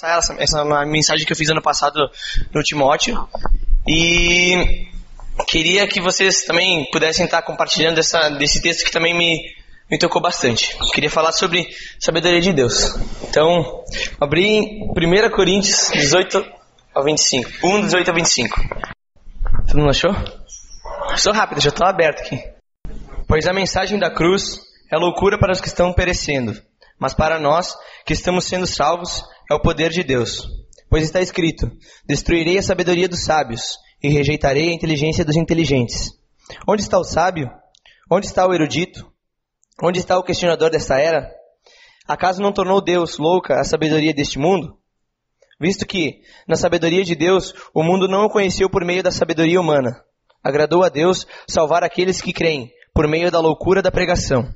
passar essa, essa uma mensagem que eu fiz ano passado no Timóteo. E queria que vocês também pudessem estar compartilhando essa, desse texto que também me, me tocou bastante. Queria falar sobre sabedoria de Deus. Então, abri em 1 Coríntios 18 ao 25. 1, 18 ao 25. Todo mundo achou? Sou rápido, já estou aberto aqui. Pois a mensagem da cruz é loucura para os que estão perecendo, mas para nós que estamos sendo salvos é o poder de Deus. Pois está escrito: Destruirei a sabedoria dos sábios e rejeitarei a inteligência dos inteligentes. Onde está o sábio? Onde está o erudito? Onde está o questionador desta era? Acaso não tornou Deus louca a sabedoria deste mundo? Visto que, na sabedoria de Deus, o mundo não o conheceu por meio da sabedoria humana. Agradou a Deus salvar aqueles que creem, por meio da loucura da pregação.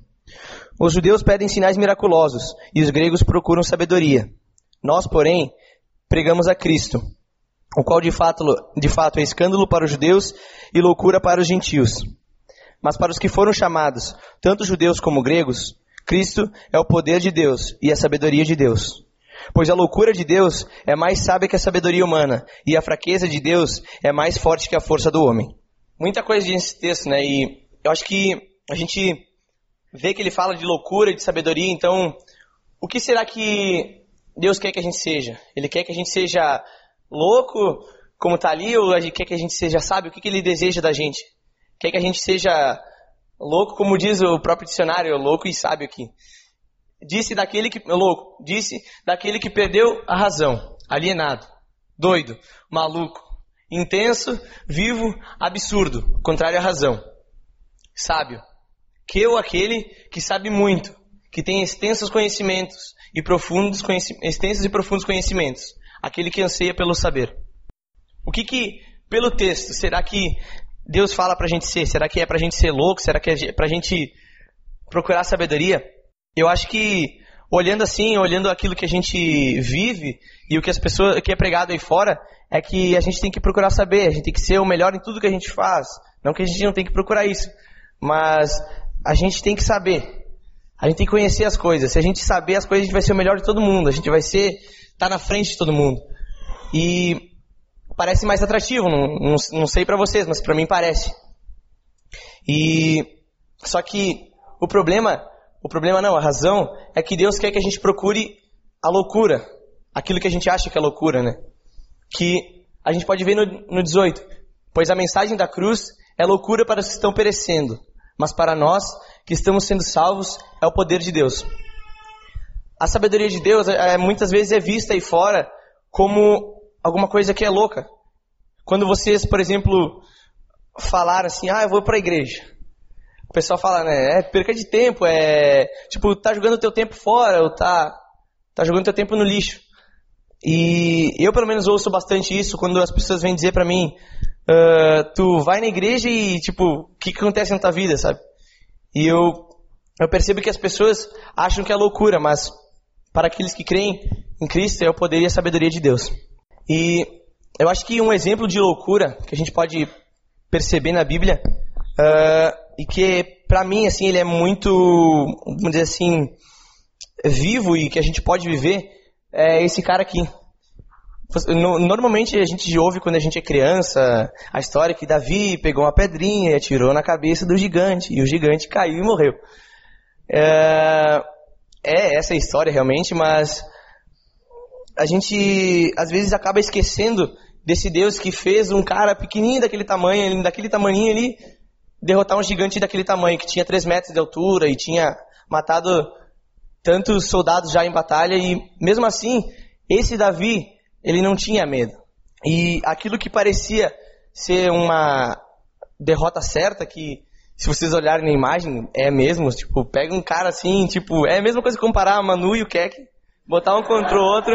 Os judeus pedem sinais miraculosos, e os gregos procuram sabedoria. Nós, porém, pregamos a Cristo, o qual de fato, de fato é escândalo para os judeus e loucura para os gentios. Mas para os que foram chamados, tanto judeus como gregos, Cristo é o poder de Deus e a sabedoria de Deus. Pois a loucura de Deus é mais sábia que a sabedoria humana, e a fraqueza de Deus é mais forte que a força do homem. Muita coisa nesse texto, né? E eu acho que a gente vê que ele fala de loucura e de sabedoria, então o que será que Deus quer que a gente seja? Ele quer que a gente seja louco, como está ali, ou ele quer que a gente seja sábio? O que, que ele deseja da gente? Quer que a gente seja louco, como diz o próprio dicionário, louco e sábio aqui. Disse daquele que, louco, disse daquele que perdeu a razão, alienado, doido, maluco, intenso, vivo, absurdo, contrário à razão. Sábio, que eu aquele que sabe muito, que tem extensos conhecimentos e profundos conhecimentos, extensos e profundos conhecimentos, aquele que anseia pelo saber. O que que pelo texto será que Deus fala para a gente ser? Será que é para a gente ser louco? Será que é para a gente procurar sabedoria? Eu acho que olhando assim, olhando aquilo que a gente vive e o que as pessoas que é pregado aí fora, é que a gente tem que procurar saber, a gente tem que ser o melhor em tudo que a gente faz. Não que a gente não tem que procurar isso, mas a gente tem que saber. A gente tem que conhecer as coisas. Se a gente saber as coisas, a gente vai ser o melhor de todo mundo. A gente vai ser tá na frente de todo mundo. E parece mais atrativo, não, não, não sei para vocês, mas para mim parece. E só que o problema, o problema não, a razão é que Deus quer que a gente procure a loucura, aquilo que a gente acha que é loucura, né? Que a gente pode ver no, no 18, pois a mensagem da cruz é loucura para os que estão perecendo, mas para nós que estamos sendo salvos é o poder de Deus. A sabedoria de Deus é, muitas vezes é vista aí fora como alguma coisa que é louca. Quando vocês, por exemplo, falaram assim, ah, eu vou para a igreja. O pessoal fala, né, é perca de tempo, é tipo, tá jogando o teu tempo fora, ou tá, tá jogando teu tempo no lixo. E eu, pelo menos, ouço bastante isso quando as pessoas vêm dizer para mim, uh, tu vai na igreja e, tipo, o que, que acontece na tua vida, sabe? E eu, eu percebo que as pessoas acham que é loucura, mas para aqueles que creem em Cristo é o poder e a sabedoria de Deus. E eu acho que um exemplo de loucura que a gente pode perceber na Bíblia uh, e que para mim assim ele é muito, vamos dizer assim, vivo e que a gente pode viver é esse cara aqui. Normalmente a gente ouve quando a gente é criança a história que Davi pegou uma pedrinha e atirou na cabeça do gigante e o gigante caiu e morreu. É, é essa a história realmente, mas a gente às vezes acaba esquecendo desse Deus que fez um cara pequenininho daquele tamanho, daquele tamanho ali, derrotar um gigante daquele tamanho, que tinha 3 metros de altura e tinha matado tantos soldados já em batalha, e mesmo assim, esse Davi, ele não tinha medo. E aquilo que parecia ser uma derrota certa, que se vocês olharem na imagem, é mesmo, tipo, pega um cara assim, tipo, é a mesma coisa que comparar a Manu e o Keck, botar um contra o outro,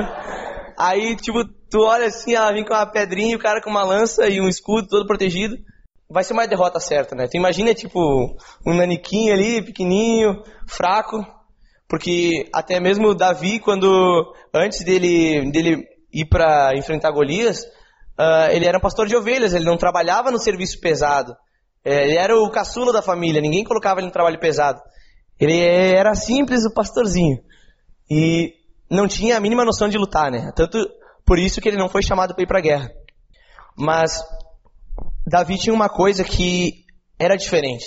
aí, tipo, tu olha assim, ela vem com uma pedrinha o cara com uma lança e um escudo todo protegido, vai ser uma derrota certa, né? Tu imagina, tipo, um naniquinho ali, pequenininho, fraco, porque até mesmo Davi, quando, antes dele, dele ir para enfrentar Golias, uh, ele era pastor de ovelhas, ele não trabalhava no serviço pesado, é, ele era o caçula da família, ninguém colocava ele no trabalho pesado. Ele era simples, o pastorzinho. E não tinha a mínima noção de lutar, né? Tanto por isso que ele não foi chamado para ir para a guerra. Mas Davi tinha uma coisa que era diferente.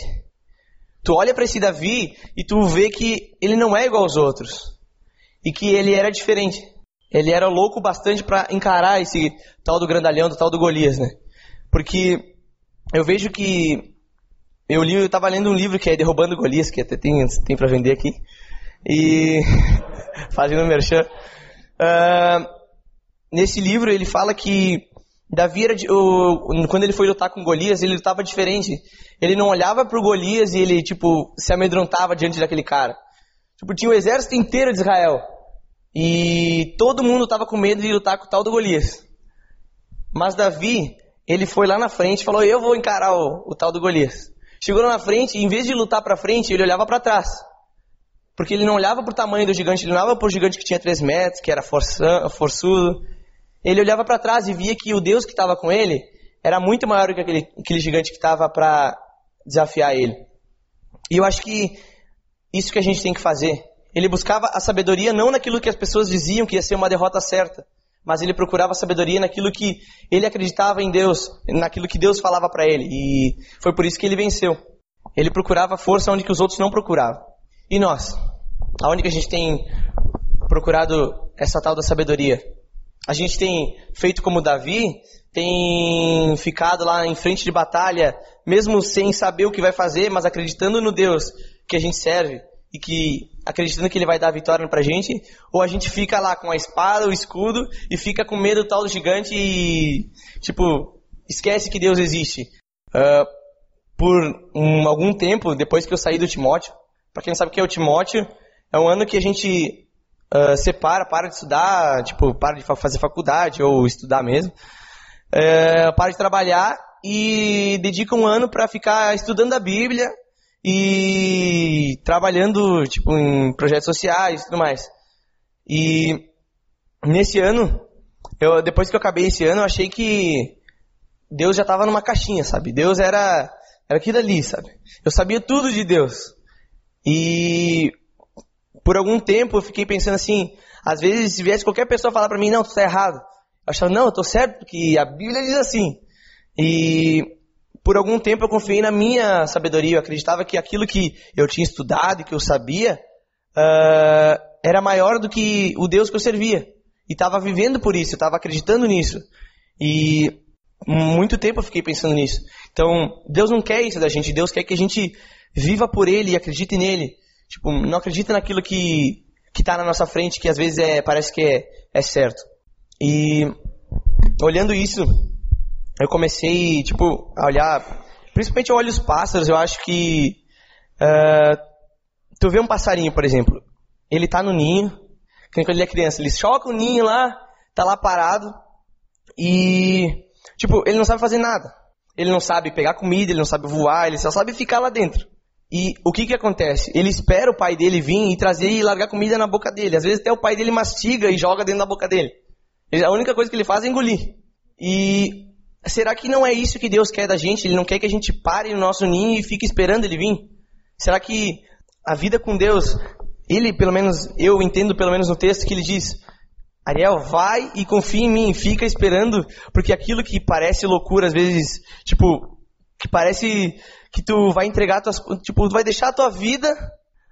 Tu olha para esse Davi e tu vê que ele não é igual aos outros. E que ele era diferente. Ele era louco bastante para encarar esse tal do grandalhão, do tal do Golias, né? Porque eu vejo que eu li, eu tava lendo um livro que é Derrubando Golias, que até tem, tem para vender aqui. E fazendo merchan. Uh, nesse livro ele fala que Davi era de, o, quando ele foi lutar com Golias, ele lutava diferente. Ele não olhava pro Golias e ele tipo se amedrontava diante daquele cara. Tipo, tinha o exército inteiro de Israel. E todo mundo estava com medo de lutar com o tal do Golias. Mas Davi, ele foi lá na frente e falou: Eu vou encarar o, o tal do Golias. Chegou lá na frente e em vez de lutar para frente, ele olhava para trás. Porque ele não olhava para o tamanho do gigante, ele não olhava para o gigante que tinha 3 metros, que era forçudo. Ele olhava para trás e via que o Deus que estava com ele era muito maior que aquele, aquele gigante que estava para desafiar ele. E eu acho que isso que a gente tem que fazer. Ele buscava a sabedoria não naquilo que as pessoas diziam que ia ser uma derrota certa, mas ele procurava sabedoria naquilo que ele acreditava em Deus, naquilo que Deus falava para ele. E foi por isso que ele venceu. Ele procurava força onde que os outros não procuravam. E nós? Aonde que a gente tem procurado essa tal da sabedoria? A gente tem feito como Davi, tem ficado lá em frente de batalha, mesmo sem saber o que vai fazer, mas acreditando no Deus que a gente serve e que acreditando que ele vai dar a vitória pra gente, ou a gente fica lá com a espada, o escudo e fica com medo do tal do gigante e tipo esquece que Deus existe. Uh, por um, algum tempo depois que eu saí do Timóteo, para quem não sabe o que é o Timóteo, é um ano que a gente uh, separa, para de estudar, tipo, para de fazer faculdade ou estudar mesmo, uh, para de trabalhar e dedica um ano para ficar estudando a Bíblia e trabalhando, tipo, em projetos sociais e tudo mais. E nesse ano, eu, depois que eu acabei esse ano, eu achei que Deus já estava numa caixinha, sabe? Deus era, era aquilo ali, sabe? Eu sabia tudo de Deus. E por algum tempo eu fiquei pensando assim, às vezes se viesse qualquer pessoa falar para mim, não, tu tá errado. Eu achava, não, eu tô certo, porque a Bíblia diz assim. E por algum tempo eu confiei na minha sabedoria, eu acreditava que aquilo que eu tinha estudado que eu sabia uh, era maior do que o Deus que eu servia. E estava vivendo por isso, estava acreditando nisso. E muito tempo eu fiquei pensando nisso. Então, Deus não quer isso da gente, Deus quer que a gente viva por Ele e acredite nele. Tipo, não acredita naquilo que que está na nossa frente, que às vezes é, parece que é, é certo. E olhando isso, eu comecei, tipo, a olhar, principalmente eu olho os pássaros, eu acho que uh, tu vê um passarinho, por exemplo, ele tá no ninho, quando ele é criança, ele choca o ninho lá, tá lá parado, e, tipo, ele não sabe fazer nada. Ele não sabe pegar comida, ele não sabe voar, ele só sabe ficar lá dentro. E o que que acontece? Ele espera o pai dele vir e trazer e largar comida na boca dele. Às vezes até o pai dele mastiga e joga dentro da boca dele. A única coisa que ele faz é engolir. E será que não é isso que Deus quer da gente? Ele não quer que a gente pare no nosso ninho e fique esperando ele vir? Será que a vida com Deus, ele pelo menos, eu entendo pelo menos no texto que ele diz, Ariel, vai e confia em mim, fica esperando, porque aquilo que parece loucura, às vezes, tipo, que parece que tu vai entregar tuas, tipo, tu vai deixar a tua vida,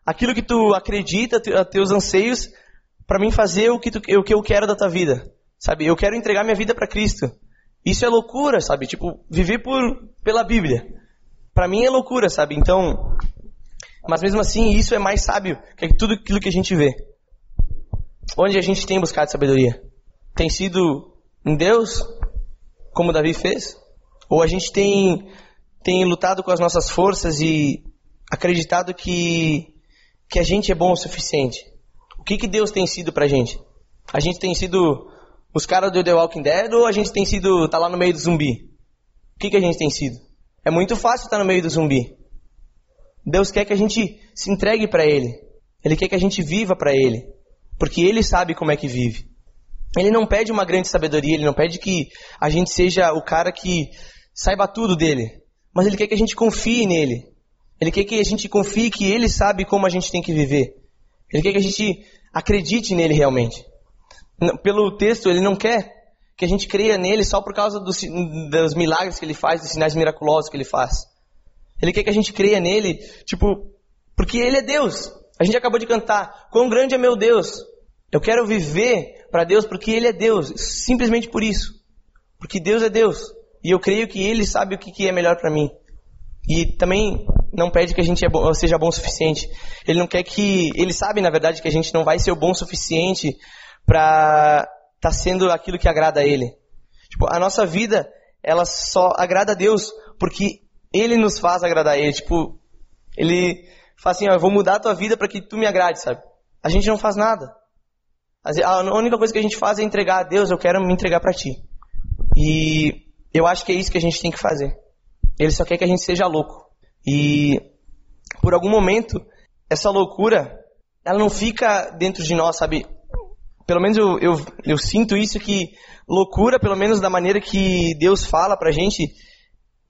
aquilo que tu acredita, teus anseios, para mim fazer o que, tu, o que eu quero da tua vida, sabe? Eu quero entregar minha vida para Cristo. Isso é loucura, sabe? Tipo, viver por pela Bíblia. Para mim é loucura, sabe? Então, mas mesmo assim, isso é mais sábio que tudo aquilo que a gente vê. Onde a gente tem buscado sabedoria? Tem sido em Deus, como Davi fez? Ou a gente tem tem lutado com as nossas forças e acreditado que, que a gente é bom o suficiente. O que, que Deus tem sido pra gente? A gente tem sido os caras do The Walking Dead ou a gente tem sido, tá lá no meio do zumbi? O que, que a gente tem sido? É muito fácil estar no meio do zumbi. Deus quer que a gente se entregue para Ele. Ele quer que a gente viva para Ele. Porque Ele sabe como é que vive. Ele não pede uma grande sabedoria, Ele não pede que a gente seja o cara que saiba tudo dele mas Ele quer que a gente confie nele. Ele quer que a gente confie que Ele sabe como a gente tem que viver. Ele quer que a gente acredite nele realmente. Pelo texto, ele não quer que a gente creia nele só por causa dos, dos milagres que ele faz, dos sinais miraculosos que ele faz. Ele quer que a gente creia nele, tipo, porque ele é Deus. A gente acabou de cantar, quão grande é meu Deus. Eu quero viver para Deus porque ele é Deus, simplesmente por isso. Porque Deus é Deus. E eu creio que ele sabe o que é melhor para mim. E também não pede que a gente é seja bom o suficiente. Ele não quer que. Ele sabe, na verdade, que a gente não vai ser o bom o suficiente para está sendo aquilo que agrada a Ele. Tipo, a nossa vida, ela só agrada a Deus porque Ele nos faz agradar a Ele. Tipo, Ele fala assim, ó, eu vou mudar a tua vida para que tu me agrade, sabe? A gente não faz nada. A única coisa que a gente faz é entregar a Deus, eu quero me entregar para ti. E eu acho que é isso que a gente tem que fazer. Ele só quer que a gente seja louco. E por algum momento, essa loucura, ela não fica dentro de nós, sabe? Pelo menos eu, eu, eu sinto isso que loucura, pelo menos da maneira que Deus fala pra gente,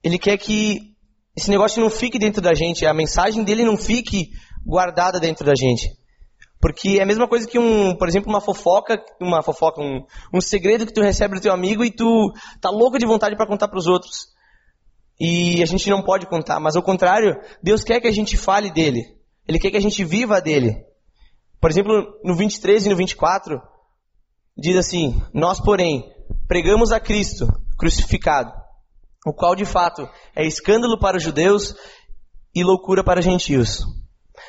Ele quer que esse negócio não fique dentro da gente, a mensagem dele não fique guardada dentro da gente. Porque é a mesma coisa que um, por exemplo, uma fofoca, uma fofoca, um, um segredo que tu recebe do teu amigo e tu tá louco de vontade para contar para os outros. E a gente não pode contar, mas ao contrário, Deus quer que a gente fale dele. Ele quer que a gente viva dele. Por exemplo, no 23 e no 24, diz assim: Nós, porém, pregamos a Cristo crucificado, o qual de fato é escândalo para os judeus e loucura para os gentios.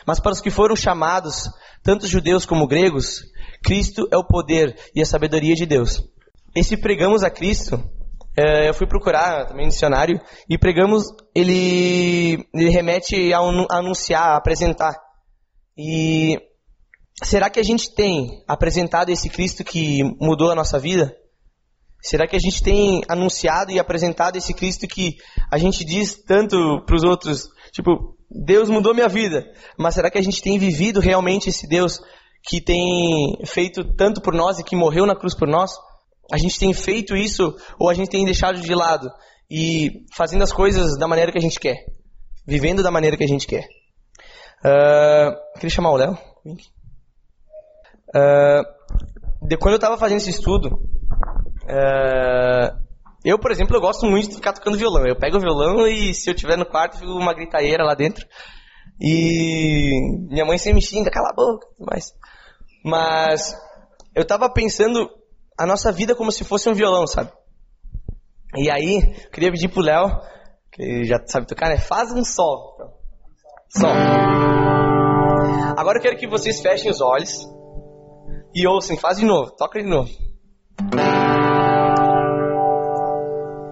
Mas para os que foram chamados, tanto judeus como gregos, Cristo é o poder e a sabedoria de Deus. Esse pregamos a Cristo, é, eu fui procurar também no dicionário, e pregamos, ele, ele remete a anunciar, a apresentar. E Será que a gente tem apresentado esse Cristo que mudou a nossa vida? Será que a gente tem anunciado e apresentado esse Cristo que a gente diz tanto para os outros, tipo, Deus mudou minha vida, mas será que a gente tem vivido realmente esse Deus que tem feito tanto por nós e que morreu na cruz por nós? A gente tem feito isso ou a gente tem deixado de lado e fazendo as coisas da maneira que a gente quer, vivendo da maneira que a gente quer? Uh, queria chamar o Léo. Uh, de quando eu estava fazendo esse estudo, uh, eu, por exemplo, eu gosto muito de ficar tocando violão. Eu pego o violão e se eu estiver no quarto, fico uma gritaeira lá dentro. E minha mãe sempre me xinga, cala a boca, mas mas eu estava pensando a nossa vida como se fosse um violão, sabe? E aí, queria pedir pro Léo, que já sabe tocar, né? Faz um sol. Sol. Agora eu quero que vocês fechem os olhos e ouçam, faz de novo, toca de novo.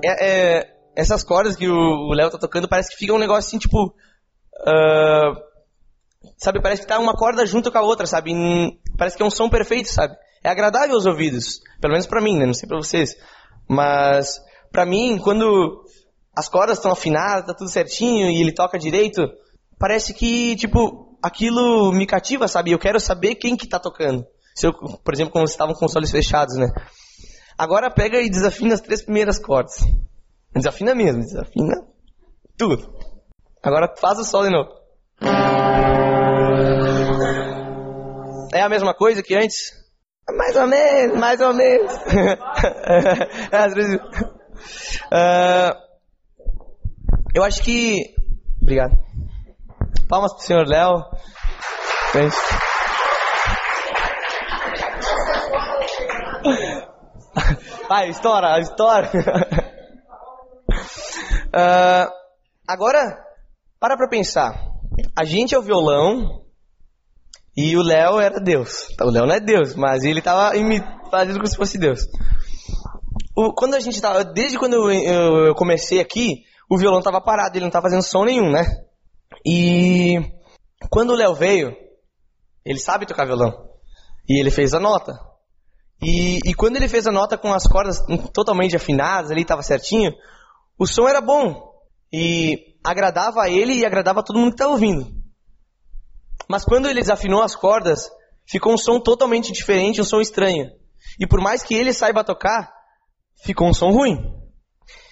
É, é, essas cordas que o Léo tá tocando parece que fica um negócio assim, tipo. Uh, sabe, parece que tá uma corda junto com a outra, sabe? Parece que é um som perfeito, sabe? É agradável aos ouvidos. Pelo menos para mim, né? Não sei pra vocês. Mas, para mim, quando as cordas estão afinadas, tá tudo certinho e ele toca direito, parece que, tipo, aquilo me cativa, sabe? Eu quero saber quem que tá tocando. Se eu, por exemplo, quando estavam com os olhos fechados, né? Agora pega e desafina as três primeiras cordas. Desafina mesmo, desafina tudo. Agora faz o sol de novo. É a mesma coisa que antes? Mais ou menos, mais ou menos. é, às vezes. Uh, eu acho que. Obrigado. Palmas pro senhor Léo. Vai, estoura, estoura. uh, agora, para pra pensar. A gente é o violão e o Léo era Deus. O Léo não é Deus, mas ele estava fazendo como se fosse Deus. O, quando a gente tava, desde quando eu, eu, eu comecei aqui, o violão estava parado, ele não estava fazendo som nenhum, né? E quando o Léo veio, ele sabe tocar violão. E ele fez a nota. E, e quando ele fez a nota com as cordas totalmente afinadas, ali estava certinho, o som era bom. E agradava a ele e agradava a todo mundo que estava ouvindo. Mas quando ele desafinou as cordas, ficou um som totalmente diferente, um som estranho. E por mais que ele saiba tocar, ficou um som ruim.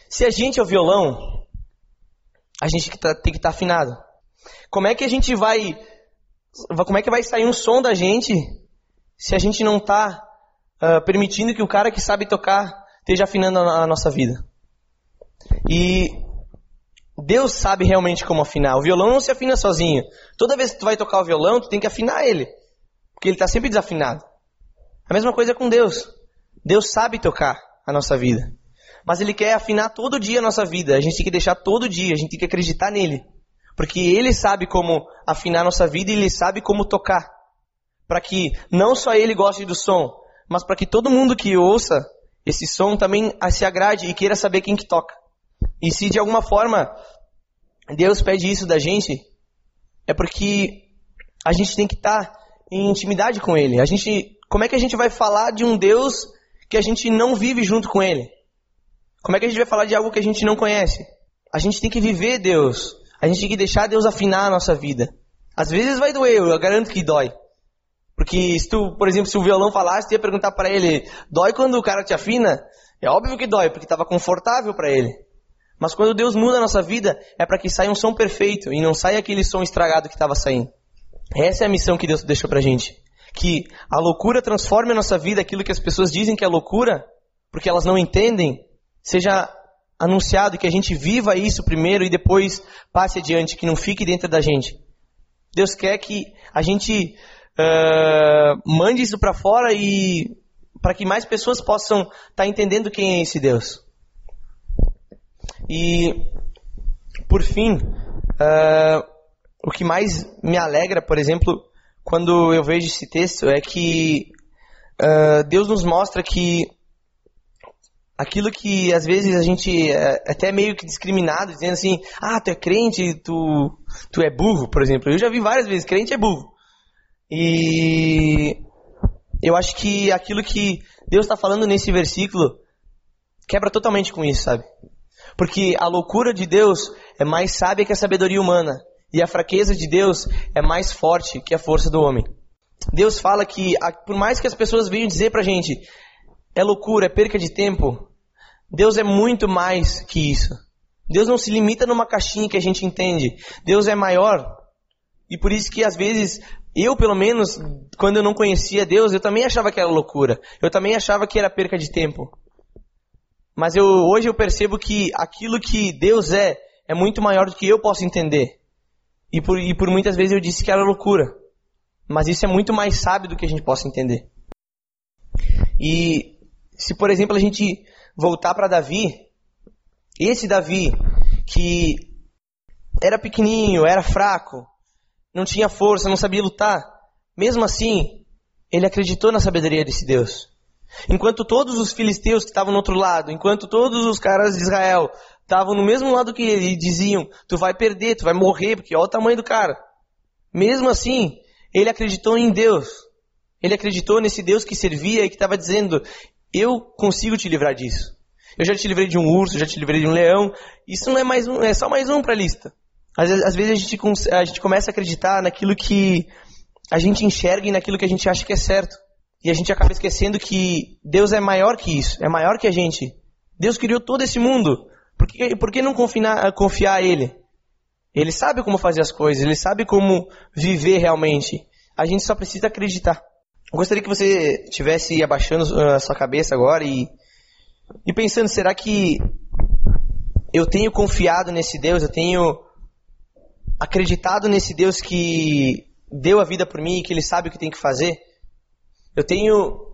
Se a gente é o violão, a gente tem que estar tá afinado. Como é que a gente vai. Como é que vai sair um som da gente se a gente não está uh, permitindo que o cara que sabe tocar esteja afinando a, a nossa vida. E Deus sabe realmente como afinar. O violão não se afina sozinho. Toda vez que tu vai tocar o violão, tu tem que afinar ele. Porque ele está sempre desafinado. A mesma coisa com Deus. Deus sabe tocar a nossa vida. Mas Ele quer afinar todo dia a nossa vida. A gente tem que deixar todo dia, a gente tem que acreditar nele. Porque Ele sabe como afinar a nossa vida e Ele sabe como tocar. Para que não só Ele goste do som, mas para que todo mundo que ouça esse som também se agrade e queira saber quem que toca. E se de alguma forma Deus pede isso da gente, é porque a gente tem que estar tá em intimidade com Ele. A gente, como é que a gente vai falar de um Deus que a gente não vive junto com Ele? Como é que a gente vai falar de algo que a gente não conhece? A gente tem que viver Deus. A gente tem que deixar Deus afinar a nossa vida. Às vezes vai doer, eu garanto que dói. Porque se tu, por exemplo, se o violão falasse, tu ia perguntar para ele, dói quando o cara te afina? É óbvio que dói, porque estava confortável para ele. Mas quando Deus muda a nossa vida, é para que saia um som perfeito e não saia aquele som estragado que estava saindo. Essa é a missão que Deus deixou pra gente. Que a loucura transforme a nossa vida, aquilo que as pessoas dizem que é loucura, porque elas não entendem, seja anunciado, que a gente viva isso primeiro e depois passe adiante, que não fique dentro da gente. Deus quer que a gente uh, mande isso para fora e para que mais pessoas possam estar tá entendendo quem é esse Deus. E, por fim, uh, o que mais me alegra, por exemplo, quando eu vejo esse texto, é que uh, Deus nos mostra que aquilo que às vezes a gente é até meio que discriminado, dizendo assim, ah, tu é crente, tu, tu é burro, por exemplo. Eu já vi várias vezes, crente é burro. E eu acho que aquilo que Deus está falando nesse versículo quebra totalmente com isso, sabe? Porque a loucura de Deus é mais sábia que a sabedoria humana. E a fraqueza de Deus é mais forte que a força do homem. Deus fala que, por mais que as pessoas venham dizer pra gente, é loucura, é perca de tempo, Deus é muito mais que isso. Deus não se limita numa caixinha que a gente entende. Deus é maior. E por isso que às vezes, eu pelo menos, quando eu não conhecia Deus, eu também achava que era loucura. Eu também achava que era perca de tempo. Mas eu, hoje eu percebo que aquilo que Deus é, é muito maior do que eu posso entender. E por, e por muitas vezes eu disse que era loucura. Mas isso é muito mais sábio do que a gente possa entender. E se, por exemplo, a gente voltar para Davi, esse Davi que era pequenininho, era fraco, não tinha força, não sabia lutar, mesmo assim, ele acreditou na sabedoria desse Deus. Enquanto todos os filisteus que estavam no outro lado, enquanto todos os caras de Israel estavam no mesmo lado que ele e diziam: Tu vai perder, tu vai morrer, porque olha o tamanho do cara. Mesmo assim, ele acreditou em Deus. Ele acreditou nesse Deus que servia e que estava dizendo: Eu consigo te livrar disso. Eu já te livrei de um urso, já te livrei de um leão. Isso não é mais um, é só mais um para a lista. Às, às, vezes a gente, a gente começa a acreditar naquilo que a gente enxerga e naquilo que a gente acha que é certo. E a gente acaba esquecendo que Deus é maior que isso, é maior que a gente. Deus criou todo esse mundo. Por que, por que não confiar, confiar a Ele? Ele sabe como fazer as coisas, Ele sabe como viver realmente. A gente só precisa acreditar. Eu gostaria que você estivesse abaixando a sua cabeça agora e, e pensando, será que eu tenho confiado nesse Deus, eu tenho acreditado nesse Deus que deu a vida por mim e que Ele sabe o que tem que fazer? Eu tenho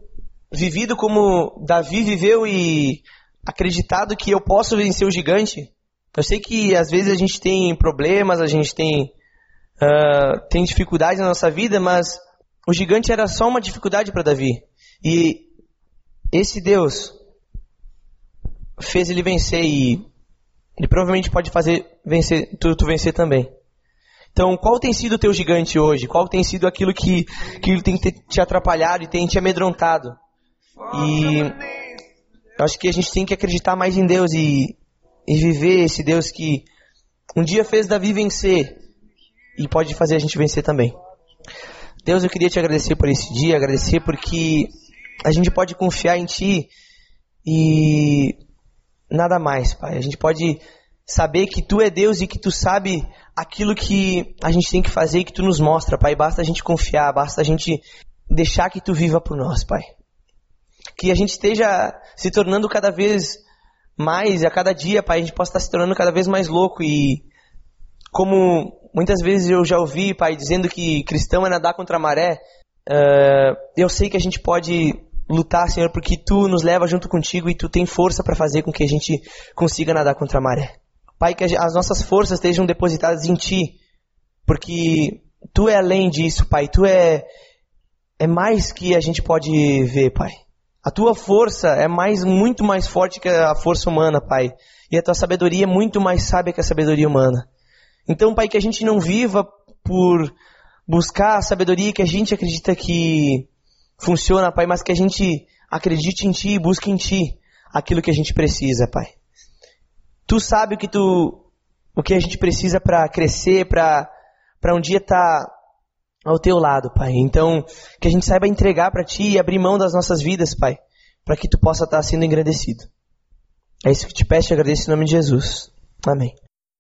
vivido como Davi viveu e acreditado que eu posso vencer o gigante. Eu sei que às vezes a gente tem problemas, a gente tem, uh, tem dificuldades na nossa vida, mas o gigante era só uma dificuldade para Davi. E esse Deus fez ele vencer e ele provavelmente pode fazer vencer, tu, tu vencer também. Então, qual tem sido o teu gigante hoje? Qual tem sido aquilo que, que tem te atrapalhado e tem te amedrontado? E eu acho que a gente tem que acreditar mais em Deus e, e viver esse Deus que um dia fez Davi vencer e pode fazer a gente vencer também. Deus, eu queria te agradecer por esse dia, agradecer porque a gente pode confiar em Ti e nada mais, Pai. A gente pode saber que Tu é Deus e que Tu sabe aquilo que a gente tem que fazer e que Tu nos mostra, Pai. Basta a gente confiar, basta a gente deixar que tu viva por nós, Pai. Que a gente esteja se tornando cada vez mais, a cada dia, Pai, a gente possa estar se tornando cada vez mais louco e como muitas vezes eu já ouvi, Pai, dizendo que cristão é nadar contra a maré, uh, eu sei que a gente pode lutar, Senhor, porque Tu nos leva junto contigo e Tu tem força para fazer com que a gente consiga nadar contra a maré. Pai, que as nossas forças estejam depositadas em Ti, porque Tu é além disso, Pai. Tu é é mais que a gente pode ver, Pai. A tua força é mais, muito mais forte que a força humana, Pai. E a tua sabedoria é muito mais sábia que a sabedoria humana. Então, Pai, que a gente não viva por buscar a sabedoria que a gente acredita que funciona, Pai, mas que a gente acredite em Ti e busque em Ti aquilo que a gente precisa, Pai. Tu sabe o que tu, o que a gente precisa para crescer, para para um dia estar tá ao teu lado, Pai. Então, que a gente saiba entregar para Ti e abrir mão das nossas vidas, Pai, para que Tu possa estar tá sendo engrandecido. É isso que te peço e agradeço em nome de Jesus. Amém.